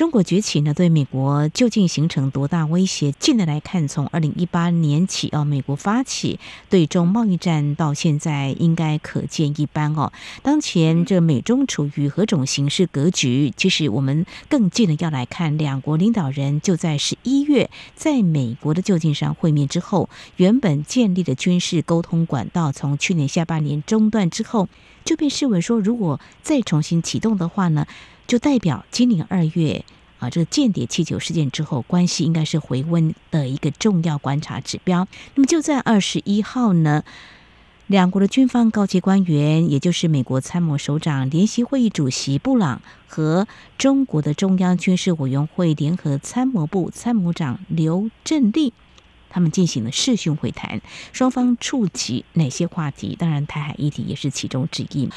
中国崛起呢，对美国究竟形成多大威胁？近年来看，从二零一八年起啊，美国发起对中贸易战到现在，应该可见一斑哦。当前这美中处于何种形势格局？其实我们更近的要来看，两国领导人就在十一月在美国的旧金山会面之后，原本建立的军事沟通管道，从去年下半年中断之后，就被视为说，如果再重新启动的话呢？就代表今年二月啊，这个间谍气球事件之后，关系应该是回温的一个重要观察指标。那么就在二十一号呢，两国的军方高级官员，也就是美国参谋首长联席会议主席布朗和中国的中央军事委员会联合参谋部参谋长刘振立，他们进行了视讯会谈，双方触及哪些话题？当然，台海议题也是其中之一。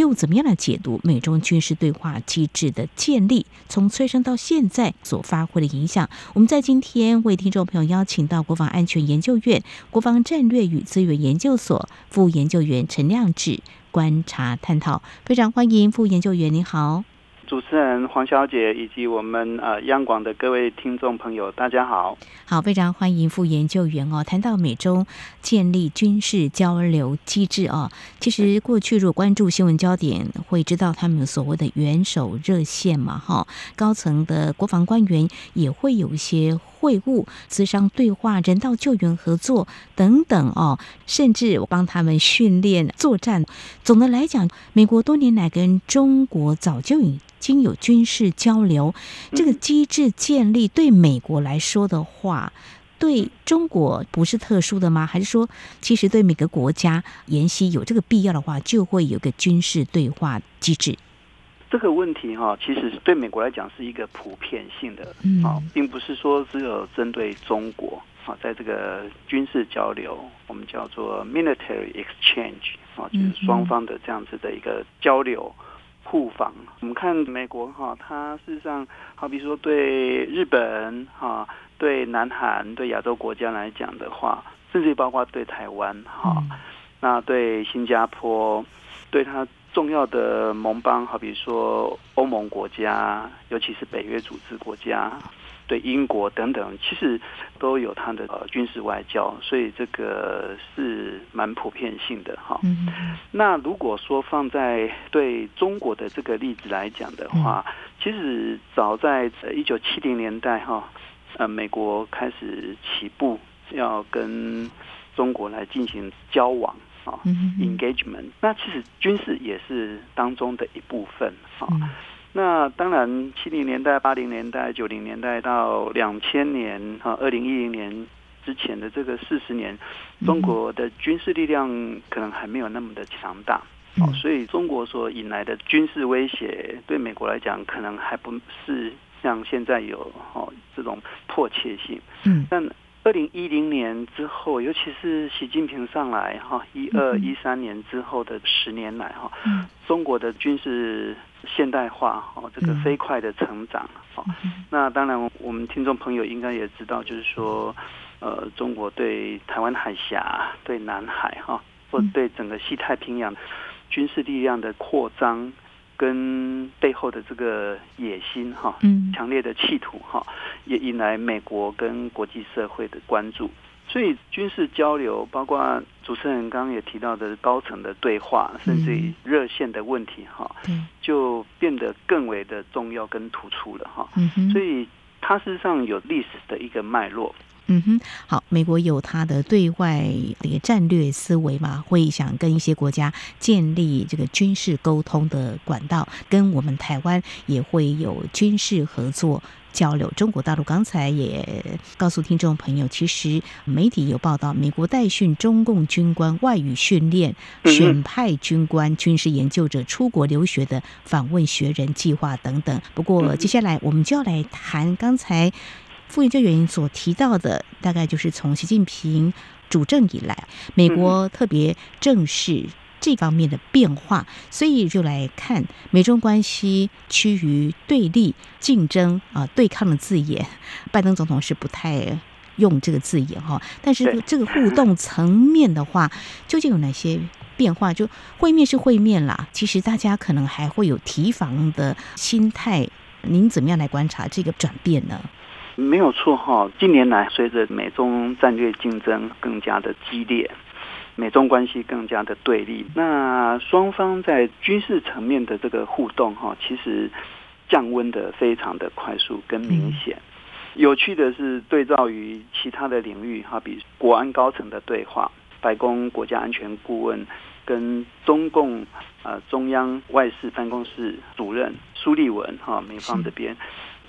又怎么样来解读美中军事对话机制的建立，从催生到现在所发挥的影响？我们在今天为听众朋友邀请到国防安全研究院国防战略与资源研究所副研究员陈亮志观察探讨，非常欢迎副研究员，你好。主持人黄小姐以及我们呃央广的各位听众朋友，大家好。好，非常欢迎副研究员哦。谈到美洲建立军事交流机制哦，其实过去如果关注新闻焦点，会知道他们所谓的元首热线嘛，哈，高层的国防官员也会有一些会晤、咨商对话、人道救援合作等等哦，甚至我帮他们训练作战。总的来讲，美国多年来跟中国早就已经有军事交流，这个机制建立对美国来说的话，对中国不是特殊的吗？还是说，其实对每个国家沿袭有这个必要的话，就会有个军事对话机制？这个问题哈，其实对美国来讲是一个普遍性的啊，并不是说只有针对中国啊，在这个军事交流，我们叫做 military exchange 啊，就是双方的这样子的一个交流。互访，我们看美国哈，它事实上好比说对日本哈，对南韩、对亚洲国家来讲的话，甚至包括对台湾哈，那对新加坡，对它重要的盟邦，好比说欧盟国家，尤其是北约组织国家。对英国等等，其实都有它的呃军事外交，所以这个是蛮普遍性的哈。嗯、那如果说放在对中国的这个例子来讲的话，嗯、其实早在一九七零年代哈，呃，美国开始起步要跟中国来进行交往，engagement。那其实军事也是当中的一部分哈。嗯那当然，七零年代、八零年代、九零年代到两千年哈，二零一零年之前的这个四十年，中国的军事力量可能还没有那么的强大，哦，所以中国所引来的军事威胁，对美国来讲，可能还不是像现在有哦这种迫切性。嗯，但二零一零年之后，尤其是习近平上来哈，一二一三年之后的十年来哈，中国的军事。现代化哦，这个飞快的成长哦，那当然我们听众朋友应该也知道，就是说，呃，中国对台湾海峡、对南海哈，或对整个西太平洋军事力量的扩张，跟背后的这个野心哈，强烈的企图哈，也引来美国跟国际社会的关注。所以军事交流，包括主持人刚刚也提到的高层的对话，甚至于热线的问题，哈，就变得更为的重要跟突出了，哈。所以它事实上有历史的一个脉络。嗯哼，好，美国有它的对外的战略思维嘛，会想跟一些国家建立这个军事沟通的管道，跟我们台湾也会有军事合作交流。中国大陆刚才也告诉听众朋友，其实媒体有报道，美国代训中共军官外语训练、选派军官、军事研究者出国留学的访问学人计划等等。不过接下来我们就要来谈刚才。副研究员所提到的，大概就是从习近平主政以来，美国特别正视这方面的变化，所以就来看美中关系趋于对立、竞争啊、呃、对抗的字眼。拜登总统是不太用这个字眼哈，但是这个互动层面的话，究竟有哪些变化？就会面是会面啦，其实大家可能还会有提防的心态。您怎么样来观察这个转变呢？没有错哈，近年来随着美中战略竞争更加的激烈，美中关系更加的对立，那双方在军事层面的这个互动哈，其实降温的非常的快速跟明显。嗯、有趣的是，对照于其他的领域哈，比如国安高层的对话，白宫国家安全顾问跟中共呃中央外事办公室主任苏立文哈，美方这边。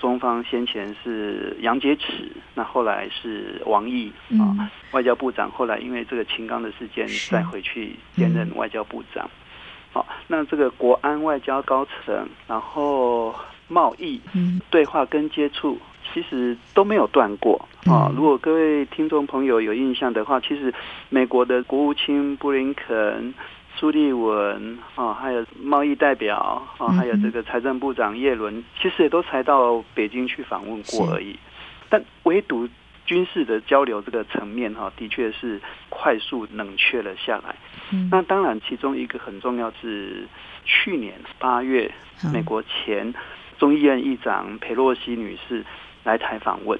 中方先前是杨洁篪，那后来是王毅啊，嗯、外交部长。后来因为这个秦刚的事件，再回去兼任外交部长。好、嗯，那这个国安外交高层，然后贸易对话跟接触，其实都没有断过啊。如果各位听众朋友有印象的话，其实美国的国务卿布林肯。苏立文啊，还有贸易代表啊，还有这个财政部长叶伦，其实也都才到北京去访问过而已。但唯独军事的交流这个层面哈，的确是快速冷却了下来。那当然，其中一个很重要是去年八月，美国前众议院议长佩洛西女士来台访问。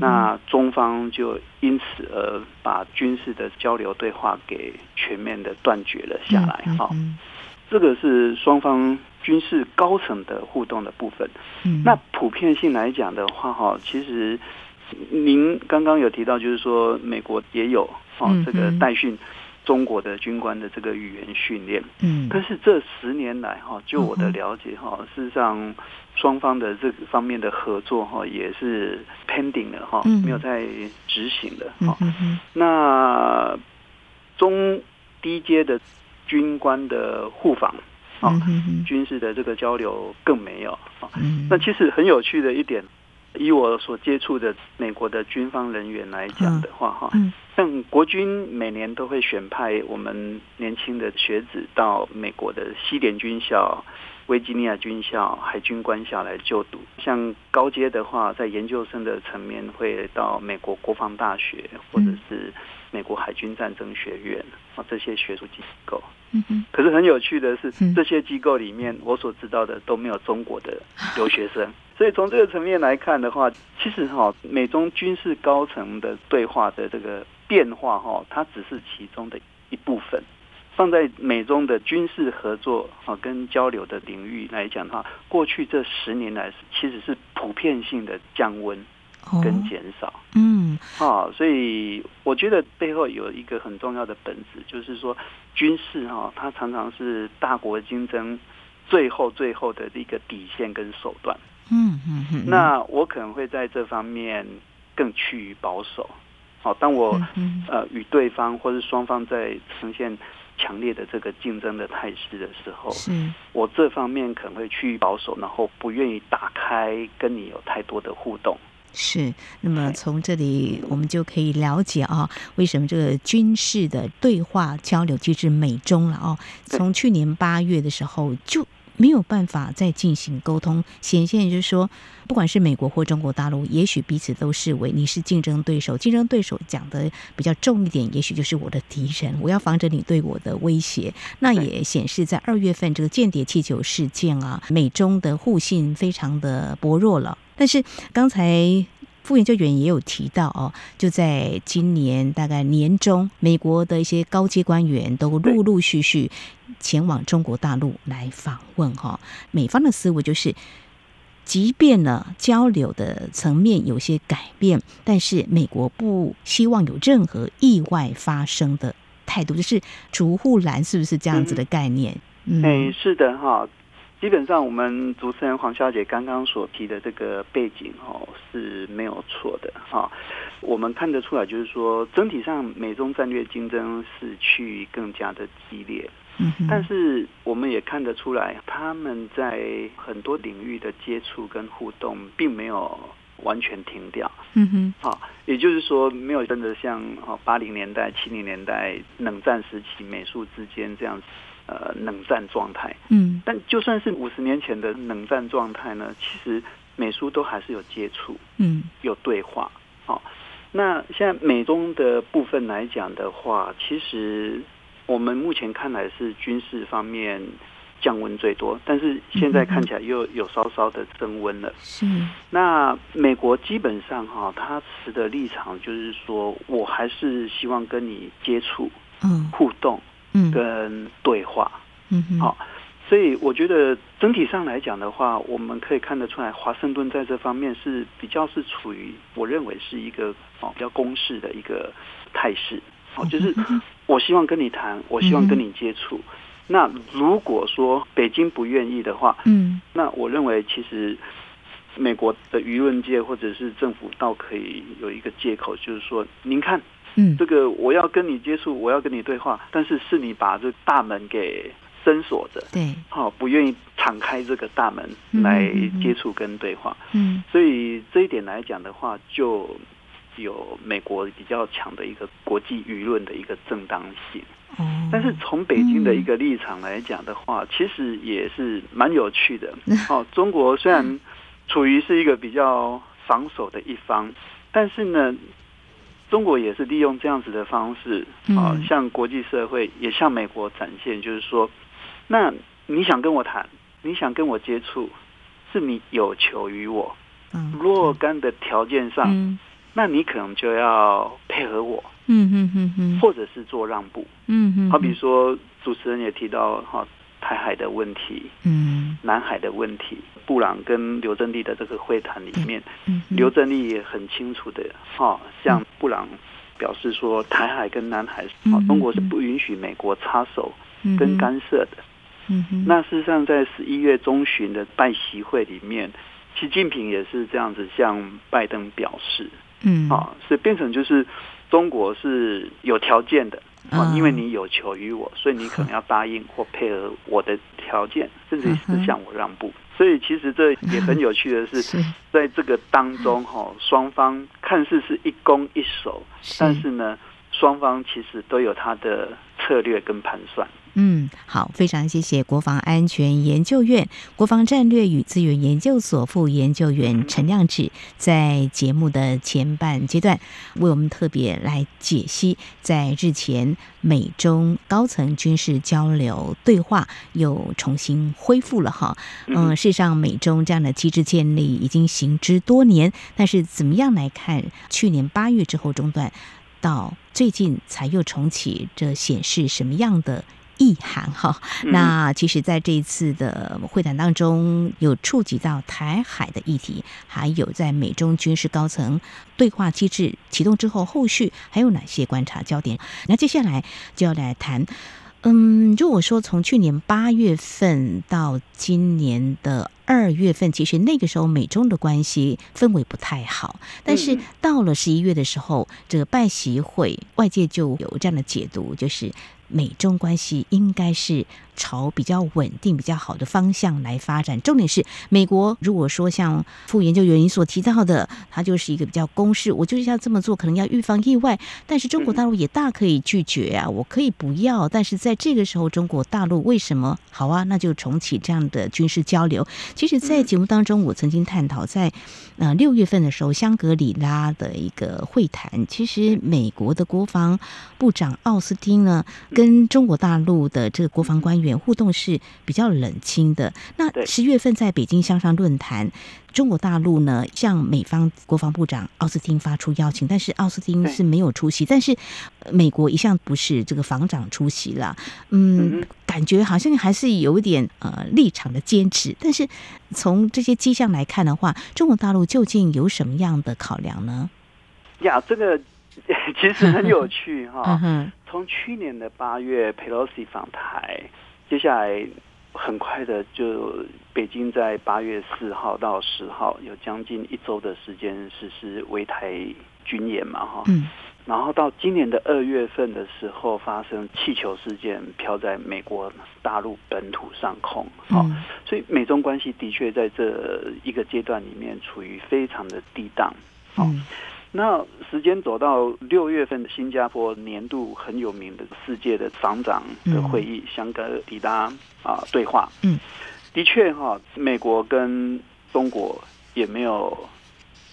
那中方就因此而把军事的交流对话给全面的断绝了下来。哈，这个是双方军事高层的互动的部分。那普遍性来讲的话，哈，其实您刚刚有提到，就是说美国也有啊，这个代训。中国的军官的这个语言训练，嗯，但是这十年来哈，就我的了解哈，事实上双方的这方面的合作哈，也是 pending 的哈，没有在执行的哈。那中低阶的军官的互访啊，军事的这个交流更没有啊。那其实很有趣的一点。以我所接触的美国的军方人员来讲的话，哈，像国军每年都会选派我们年轻的学子到美国的西点军校、维吉尼亚军校、海军官校来就读。像高阶的话，在研究生的层面会到美国国防大学或者是美国海军战争学院啊这些学术机构。可是很有趣的是，这些机构里面我所知道的都没有中国的留学生。所以从这个层面来看的话，其实哈，美中军事高层的对话的这个变化哈，它只是其中的一部分。放在美中的军事合作啊跟交流的领域来讲的话，过去这十年来其实是普遍性的降温跟减少。嗯，啊，所以我觉得背后有一个很重要的本质，就是说军事哈，它常常是大国竞争最后最后的一个底线跟手段。嗯嗯嗯，那我可能会在这方面更趋于保守。好，当我呃与对方或是双方在呈现强烈的这个竞争的态势的时候，是我这方面可能会趋于保守，然后不愿意打开跟你有太多的互动。是，那么从这里我们就可以了解啊，为什么这个军事的对话交流机制美中了哦，从去年八月的时候就。没有办法再进行沟通，显现就是说，不管是美国或中国大陆，也许彼此都视为你是竞争对手。竞争对手讲的比较重一点，也许就是我的敌人，我要防着你对我的威胁。那也显示在二月份这个间谍气球事件啊，美中的互信非常的薄弱了。但是刚才。副研究员也有提到哦，就在今年大概年中，美国的一些高阶官员都陆陆续续前往中国大陆来访问哈。美方的思维就是，即便呢交流的层面有些改变，但是美国不希望有任何意外发生的态度，就是除护栏是不是这样子的概念？嗯，哎，是的哈。基本上，我们主持人黄小姐刚刚所提的这个背景哦是没有错的哈。我们看得出来，就是说整体上美中战略竞争是趋于更加的激烈。嗯，但是我们也看得出来，他们在很多领域的接触跟互动并没有完全停掉。嗯哼，好，也就是说没有真的像哦八零年代、七零年代冷战时期美苏之间这样呃冷战状态。嗯，但就算是五十年前的冷战状态呢，其实美苏都还是有接触，嗯，有对话。好，那现在美中的部分来讲的话，其实我们目前看来是军事方面。降温最多，但是现在看起来又有稍稍的升温了。是，那美国基本上哈，他持的立场就是说，我还是希望跟你接触、嗯，互动，嗯，跟对话，嗯哼，好，所以我觉得整体上来讲的话，我们可以看得出来，华盛顿在这方面是比较是处于我认为是一个哦比较攻势的一个态势，哦，就是我希望跟你谈，我希望跟你接触。那如果说北京不愿意的话，嗯，那我认为其实美国的舆论界或者是政府倒可以有一个借口，就是说，您看，嗯，这个我要跟你接触，我要跟你对话，但是是你把这大门给深锁着，对，好，不愿意敞开这个大门来接触跟对话，嗯，所以这一点来讲的话，就有美国比较强的一个国际舆论的一个正当性。但是从北京的一个立场来讲的话，其实也是蛮有趣的。哦，中国虽然处于是一个比较防守的一方，但是呢，中国也是利用这样子的方式，啊，向国际社会也向美国展现，就是说，那你想跟我谈，你想跟我接触，是你有求于我，若干的条件上，那你可能就要配合我。嗯嗯嗯嗯，或者是做让步，嗯嗯，好比说主持人也提到哈台海的问题，嗯，南海的问题，布朗跟刘振利的这个会谈里面，嗯，刘振利也很清楚的哈，向布朗表示说台海跟南海，啊，中国是不允许美国插手跟干涉的，嗯嗯，那事实上在十一月中旬的拜习会里面，习近平也是这样子向拜登表示，嗯，啊，所以变成就是。中国是有条件的啊，因为你有求于我，所以你可能要答应或配合我的条件，甚至是向我让步。所以其实这也很有趣的是，在这个当中哈，双方看似是一攻一守，但是呢，双方其实都有他的策略跟盘算。嗯，好，非常谢谢国防安全研究院国防战略与资源研究所副研究员陈亮志，在节目的前半阶段为我们特别来解析，在日前美中高层军事交流对话又重新恢复了哈。嗯，事实上，美中这样的机制建立已经行之多年，但是怎么样来看？去年八月之后中断，到最近才又重启，这显示什么样的？意涵哈，那其实在这一次的会谈当中，有触及到台海的议题，还有在美中军事高层对话机制启动之后，后续还有哪些观察焦点？那接下来就要来谈，嗯，如果说从去年八月份到今年的二月份，其实那个时候美中的关系氛围不太好，但是到了十一月的时候，这个拜习会外界就有这样的解读，就是。美中关系应该是朝比较稳定、比较好的方向来发展。重点是，美国如果说像副研究员所提到的，它就是一个比较公式，我就是要这么做，可能要预防意外。但是中国大陆也大可以拒绝啊，我可以不要。但是在这个时候，中国大陆为什么好啊？那就重启这样的军事交流。其实，在节目当中，我曾经探讨，在呃六月份的时候，香格里拉的一个会谈，其实美国的国防部长奥斯汀呢，跟中国大陆的这个国防官员。互动是比较冷清的。那十月份在北京香山论坛，中国大陆呢向美方国防部长奥斯汀发出邀请，但是奥斯汀是没有出席。但是美国一向不是这个防长出席了，嗯，感觉好像还是有一点呃立场的坚持。但是从这些迹象来看的话，中国大陆究竟有什么样的考量呢？呀，这个 其实很有趣哈。从去年的八月，佩洛西访台。接下来很快的，就北京在八月四号到十号有将近一周的时间实施围台军演嘛，哈，嗯，然后到今年的二月份的时候，发生气球事件飘在美国大陆本土上空，好，所以美中关系的确在这一个阶段里面处于非常的低档。好，那时间走到六月份，新加坡年度很有名的世界的长长的会议，香格里拉啊对话。嗯，的确哈，美国跟中国也没有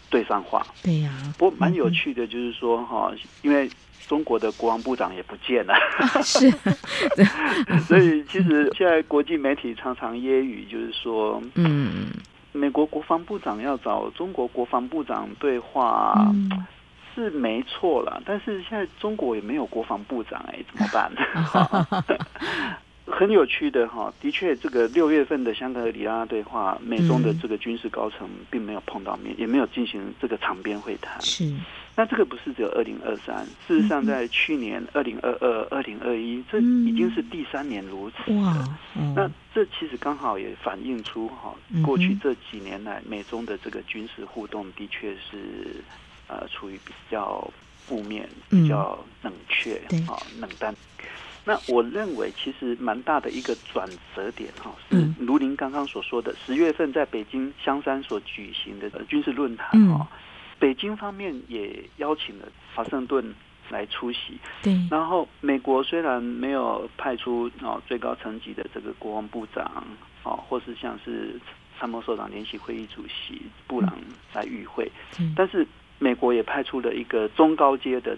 对上话。对呀。不过蛮有趣的，就是说哈，因为中国的国防部长也不见了。是。所以其实现在国际媒体常常揶揄，就是说，嗯。美国国防部长要找中国国防部长对话是没错了，但是现在中国也没有国防部长哎，怎么办？很有趣的哈，的确，这个六月份的香格里拉对话，美中的这个军事高层并没有碰到面，也没有进行这个场边会谈。是。那这个不是只有二零二三，事实上在去年二零二二、二零二一，这已经是第三年如此。哇，那这其实刚好也反映出哈，过去这几年来美中的这个军事互动的确是呃处于比较负面、比较冷却、啊冷淡。那我认为其实蛮大的一个转折点哈，是如您刚刚所说的，十月份在北京香山所举行的军事论坛哈。北京方面也邀请了华盛顿来出席，对。然后美国虽然没有派出哦最高层级的这个国防部长哦，或是像是参谋首长联席会议主席布朗来与会，嗯，但是美国也派出了一个中高阶的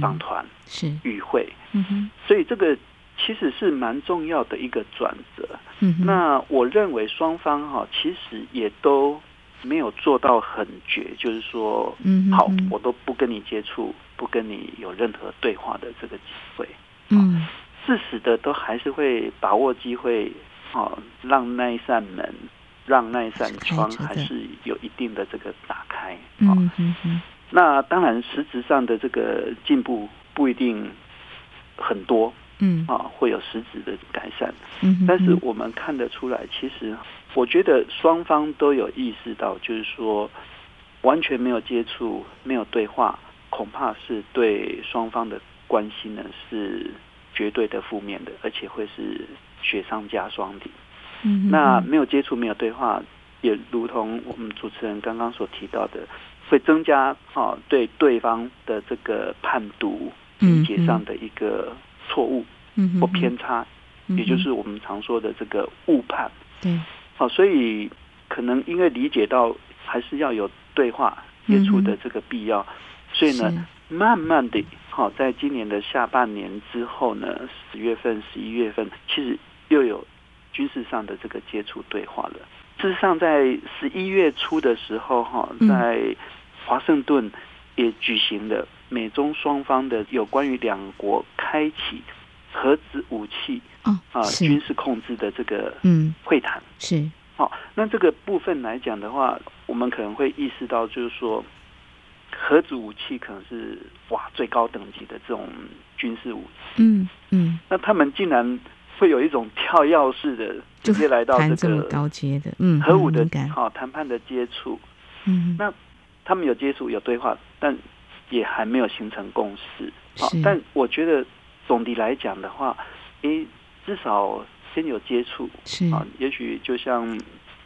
党团是与会，嗯哼。所以这个其实是蛮重要的一个转折。嗯，那我认为双方哈其实也都。没有做到很绝，就是说，嗯，好，我都不跟你接触，不跟你有任何对话的这个机会。嗯，适时的都还是会把握机会，哦，让那一扇门，让那一扇窗，还是有一定的这个打开。嗯嗯嗯。那当然，实质上的这个进步不一定很多。嗯，啊，会有实质的改善。嗯，但是我们看得出来，其实。我觉得双方都有意识到，就是说完全没有接触、没有对话，恐怕是对双方的关系呢是绝对的负面的，而且会是雪上加霜的。嗯，那没有接触、没有对话，也如同我们主持人刚刚所提到的，会增加啊对对方的这个判读理解上的一个错误或偏差，也就是我们常说的这个误判。对。好，所以可能因为理解到还是要有对话接触的这个必要，所以呢，慢慢的，好，在今年的下半年之后呢，十月份、十一月份，其实又有军事上的这个接触对话了。事实上，在十一月初的时候，哈，在华盛顿也举行了美中双方的有关于两国开启核子武器。啊，军事控制的这个嗯。会谈。是。好，那这个部分来讲的话，我们可能会意识到，就是说核子武器可能是哇最高等级的这种军事武器，嗯嗯，那他们竟然会有一种跳跃式的直接来到这个高阶的嗯核武的好谈判的接触，嗯，那他们有接触有对话，但也还没有形成共识，好，但我觉得总的来讲的话，诶。至少先有接触。是。啊，也许就像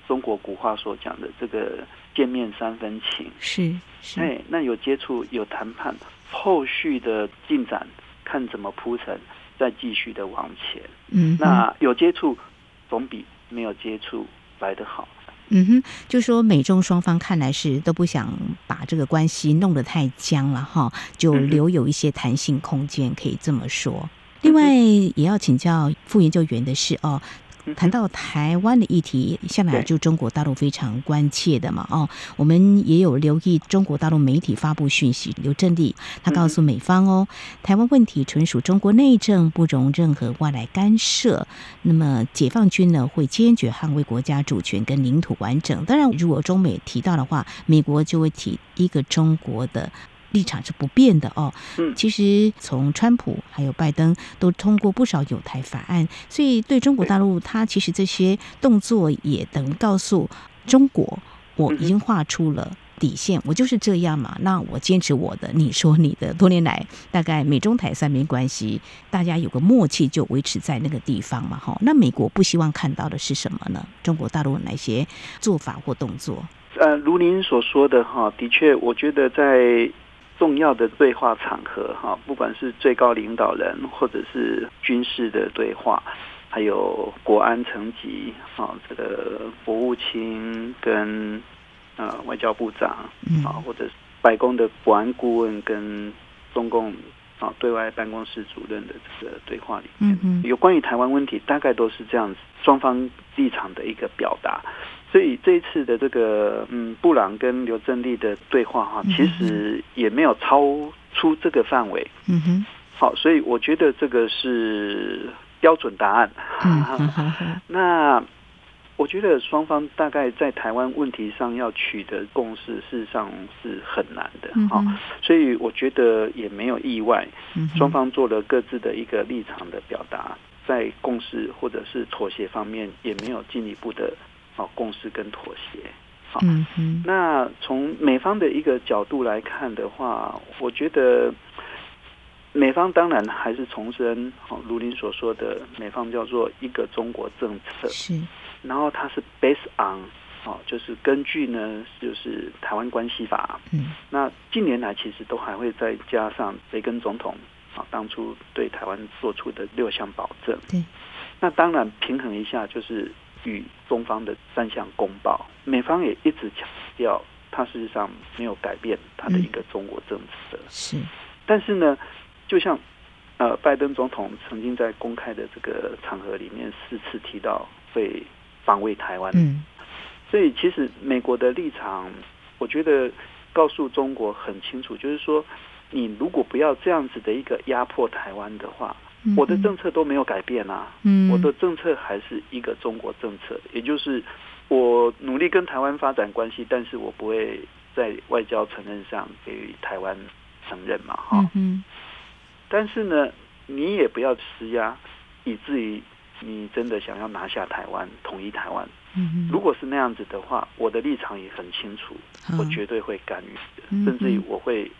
中国古话所讲的这个见面三分情。是是，哎，那有接触有谈判，后续的进展看怎么铺陈，再继续的往前。嗯，那有接触总比没有接触来得好。嗯哼，就说美中双方看来是都不想把这个关系弄得太僵了哈，就留有一些弹性空间，可以这么说。另外也要请教副研究员的是哦，谈到台湾的议题，向来就中国大陆非常关切的嘛哦，我们也有留意中国大陆媒体发布讯息，刘振立他告诉美方哦，台湾问题纯属中国内政，不容任何外来干涉。那么解放军呢会坚决捍卫国家主权跟领土完整。当然，如果中美提到的话，美国就会提一个中国的。立场是不变的哦。嗯，其实从川普还有拜登都通过不少有台法案，所以对中国大陆，他其实这些动作也等于告诉中国，我已经画出了底线，我就是这样嘛。那我坚持我的，你说你的。多年来，大概美中台三边关系，大家有个默契，就维持在那个地方嘛。哈，那美国不希望看到的是什么呢？中国大陆哪些做法或动作？呃，如您所说的哈，的确，我觉得在重要的对话场合哈，不管是最高领导人或者是军事的对话，还有国安层级啊，这个国务卿跟呃外交部长啊，或者是白宫的国安顾问跟中共啊对外办公室主任的这个对话里面，有关于台湾问题，大概都是这样子，双方立场的一个表达。所以这一次的这个嗯，布朗跟刘振立的对话哈，其实也没有超出这个范围。嗯哼。好，所以我觉得这个是标准答案。嗯、那我觉得双方大概在台湾问题上要取得共识，事实上是很难的。好、嗯，所以我觉得也没有意外，双方做了各自的一个立场的表达，在共识或者是妥协方面也没有进一步的。好，共识跟妥协。好。那从美方的一个角度来看的话，我觉得美方当然还是重申，好，如您所说的，美方叫做一个中国政策。是。然后它是 based on，哦，就是根据呢，就是台湾关系法。嗯。那近年来其实都还会再加上雷根总统啊当初对台湾做出的六项保证。对。那当然平衡一下就是。与中方的三项公报，美方也一直强调，他事实上没有改变他的一个中国政策。是，但是呢，就像呃，拜登总统曾经在公开的这个场合里面四次提到会防卫台湾。嗯，所以其实美国的立场，我觉得告诉中国很清楚，就是说，你如果不要这样子的一个压迫台湾的话。我的政策都没有改变啊，嗯，我的政策还是一个中国政策，也就是我努力跟台湾发展关系，但是我不会在外交承认上给予台湾承认嘛，哈，嗯，但是呢，你也不要施压，以至于你真的想要拿下台湾，统一台湾，嗯，如果是那样子的话，我的立场也很清楚，我绝对会干预的，甚至于我会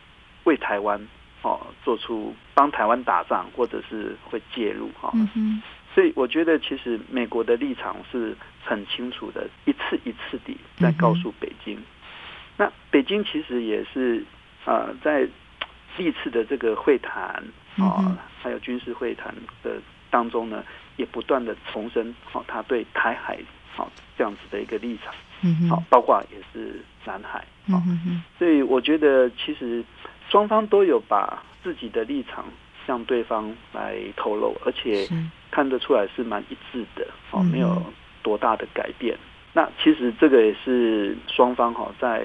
为台湾。哦，做出帮台湾打仗，或者是会介入哈，嗯、所以我觉得其实美国的立场是很清楚的，一次一次地在告诉北京。嗯、那北京其实也是啊、呃，在历次的这个会谈啊，还有军事会谈的当中呢，也不断的重申哦，他对台海好这样子的一个立场，好，包括也是南海，所以我觉得其实。双方都有把自己的立场向对方来透露，而且看得出来是蛮一致的，哦，没有多大的改变。那其实这个也是双方哈在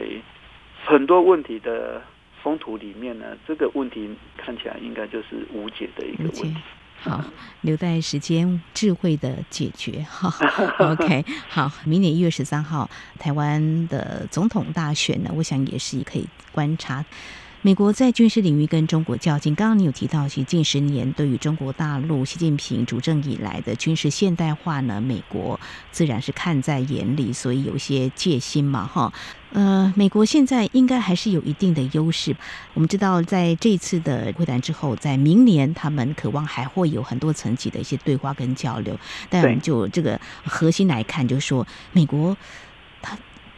很多问题的风土里面呢，这个问题看起来应该就是无解的一个问题。好，留待时间智慧的解决。哈，OK，好，明年一月十三号台湾的总统大选呢，我想也是可以观察。美国在军事领域跟中国较劲，刚刚你有提到，其实近十年对于中国大陆习近平主政以来的军事现代化呢，美国自然是看在眼里，所以有些戒心嘛，哈。呃，美国现在应该还是有一定的优势。我们知道，在这次的会谈之后，在明年他们渴望还会有很多层级的一些对话跟交流。但我们就这个核心来看，就是说美国他。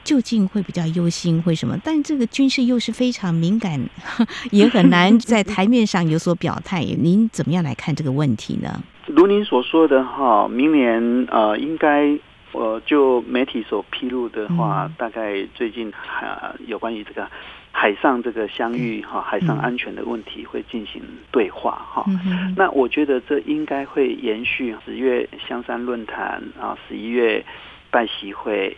究竟会比较忧心，会什么？但这个军事又是非常敏感，也很难 在台面上有所表态。您怎么样来看这个问题呢？如您所说的哈，明年呃，应该呃，就媒体所披露的话，嗯、大概最近哈有关于这个海上这个相遇哈，海上安全的问题会进行对话哈。嗯、那我觉得这应该会延续十月香山论坛啊，十一月拜习会。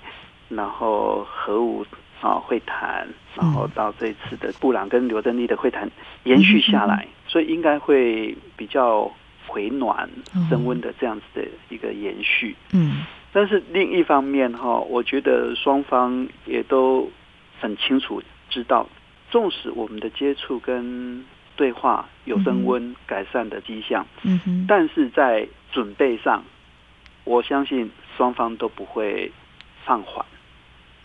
然后核武啊会谈，然后到这次的布朗跟刘振立的会谈延续下来，所以应该会比较回暖升温的这样子的一个延续。嗯，但是另一方面哈，我觉得双方也都很清楚知道，纵使我们的接触跟对话有升温改善的迹象，嗯哼，但是在准备上，我相信双方都不会放缓。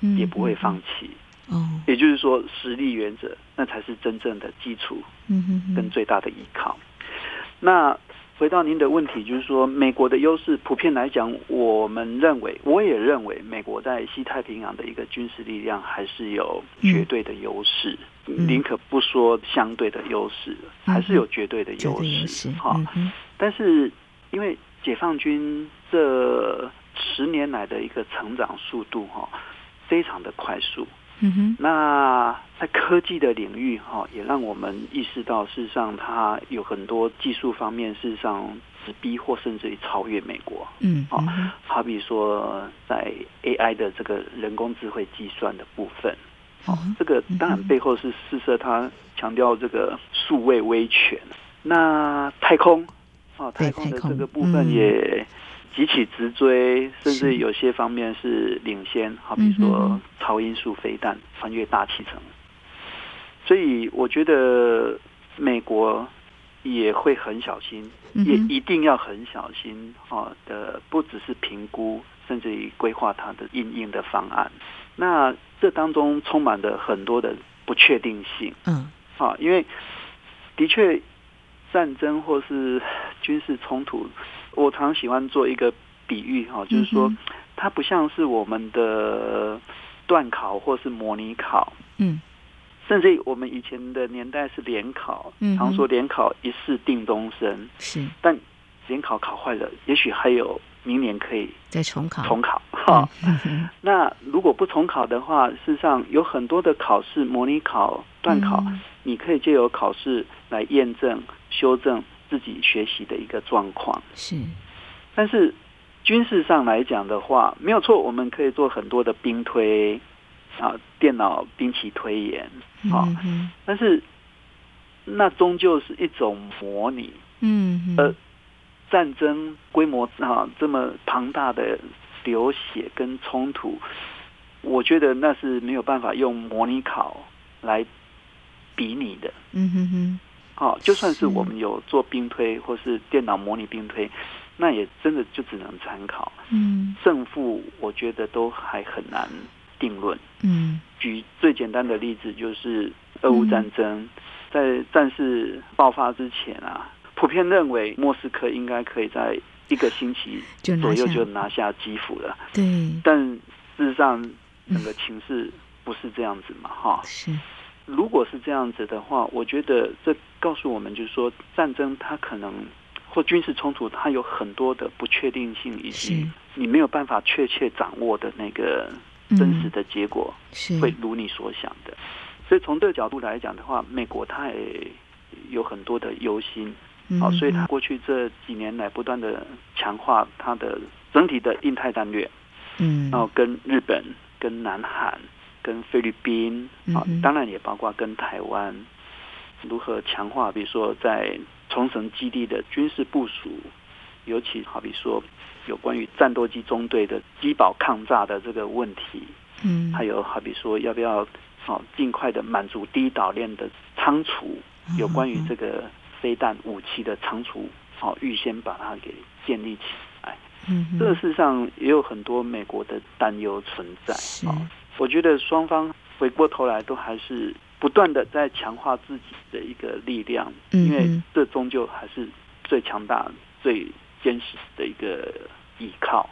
也不会放弃，哦，也就是说，实力原则那才是真正的基础，嗯哼，跟最大的依靠。那回到您的问题，就是说美国的优势，普遍来讲，我们认为，我也认为，美国在西太平洋的一个军事力量还是有绝对的优势，宁、嗯、可不说相对的优势，嗯、还是有绝对的优势。哈，但是因为解放军这十年来的一个成长速度，哈，非常的快速。嗯哼，那在科技的领域哈，也让我们意识到，事实上它有很多技术方面，事实上直逼或甚至于超越美国。嗯，好，好比说在 AI 的这个人工智慧计算的部分，哦，这个当然背后是试射，它强调这个数位威权。那太空，啊，太空的这个部分也。急起直追，甚至有些方面是领先，好比说超音速飞弹穿越大气层。所以我觉得美国也会很小心，也一定要很小心啊的，不只是评估，甚至于规划它的应应的方案。那这当中充满了很多的不确定性。嗯，啊，因为的确战争或是军事冲突。我常喜欢做一个比喻哈，就是说，它不像是我们的段考或是模拟考，嗯，甚至我们以前的年代是联考，嗯，常说联考一试定终身，是，但联考考坏了，也许还有明年可以再重考，重考哈。那如果不重考的话，事实上有很多的考试，模拟考、段考，你可以借由考试来验证、修正。自己学习的一个状况。是，但是军事上来讲的话，没有错，我们可以做很多的兵推啊，电脑兵棋推演啊，但是那终究是一种模拟，嗯，呃，战争规模啊这么庞大的流血跟冲突，我觉得那是没有办法用模拟考来比拟的，嗯哼哼。好，就算是我们有做兵推或是电脑模拟兵推，那也真的就只能参考。嗯，胜负我觉得都还很难定论。嗯，举最简单的例子就是俄乌战争，在战事爆发之前啊，普遍认为莫斯科应该可以在一个星期左右就拿下基辅了。对，但事实上整个情势不是这样子嘛，哈。是。如果是这样子的话，我觉得这告诉我们，就是说战争它可能或军事冲突，它有很多的不确定性，以及你没有办法确切掌握的那个真实的结果，会如你所想的。所以从这个角度来讲的话，美国它也有很多的忧心，好，所以它过去这几年来不断的强化它的整体的印太战略，嗯，然后跟日本、跟南韩。跟菲律宾啊，当然也包括跟台湾，如何强化，比如说在冲绳基地的军事部署，尤其好比说有关于战斗机中队的机保抗炸的这个问题，嗯，还有好比说要不要好尽快的满足第一岛链的仓储，有关于这个飞弹武器的仓储，好预先把它给建立起来，嗯，这个事实上也有很多美国的担忧存在，啊。我觉得双方回过头来都还是不断的在强化自己的一个力量，因为这终究还是最强大、最坚实的一个依靠。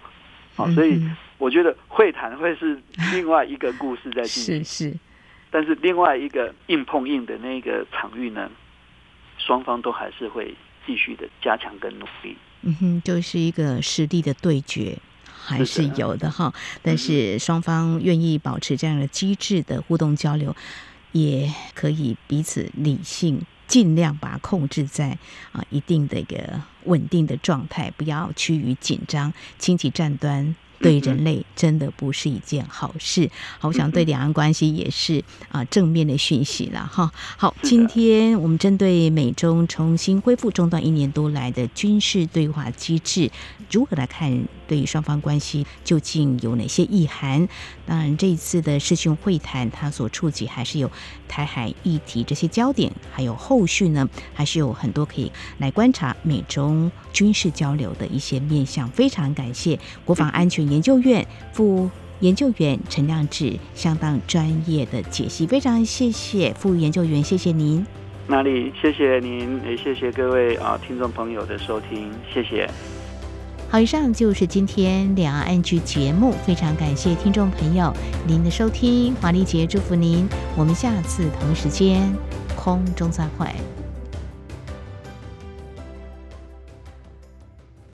好，所以我觉得会谈会是另外一个故事在进行，是是。但是另外一个硬碰硬的那个场域呢，双方都还是会继续的加强跟努力。嗯哼，就是一个实力的对决。还是有的哈，但是双方愿意保持这样的机制的互动交流，也可以彼此理性，尽量把它控制在啊一定的一个稳定的状态，不要趋于紧张，轻启战端。对人类真的不是一件好事。好，我想对两岸关系也是啊正面的讯息了哈。好，今天我们针对美中重新恢复中断一年多来的军事对话机制，如何来看对于双方关系究竟有哪些意涵？当然，这一次的视讯会谈，它所触及还是有台海议题这些焦点，还有后续呢，还是有很多可以来观察美中军事交流的一些面向。非常感谢国防安全。研究院副研究员陈亮志相当专业的解析，非常谢谢副研究员，谢谢您。哪里？谢谢您，也谢谢各位啊听众朋友的收听，谢谢。好，以上就是今天两岸剧节目，非常感谢听众朋友您的收听，华丽姐祝福您，我们下次同一时间空中再会。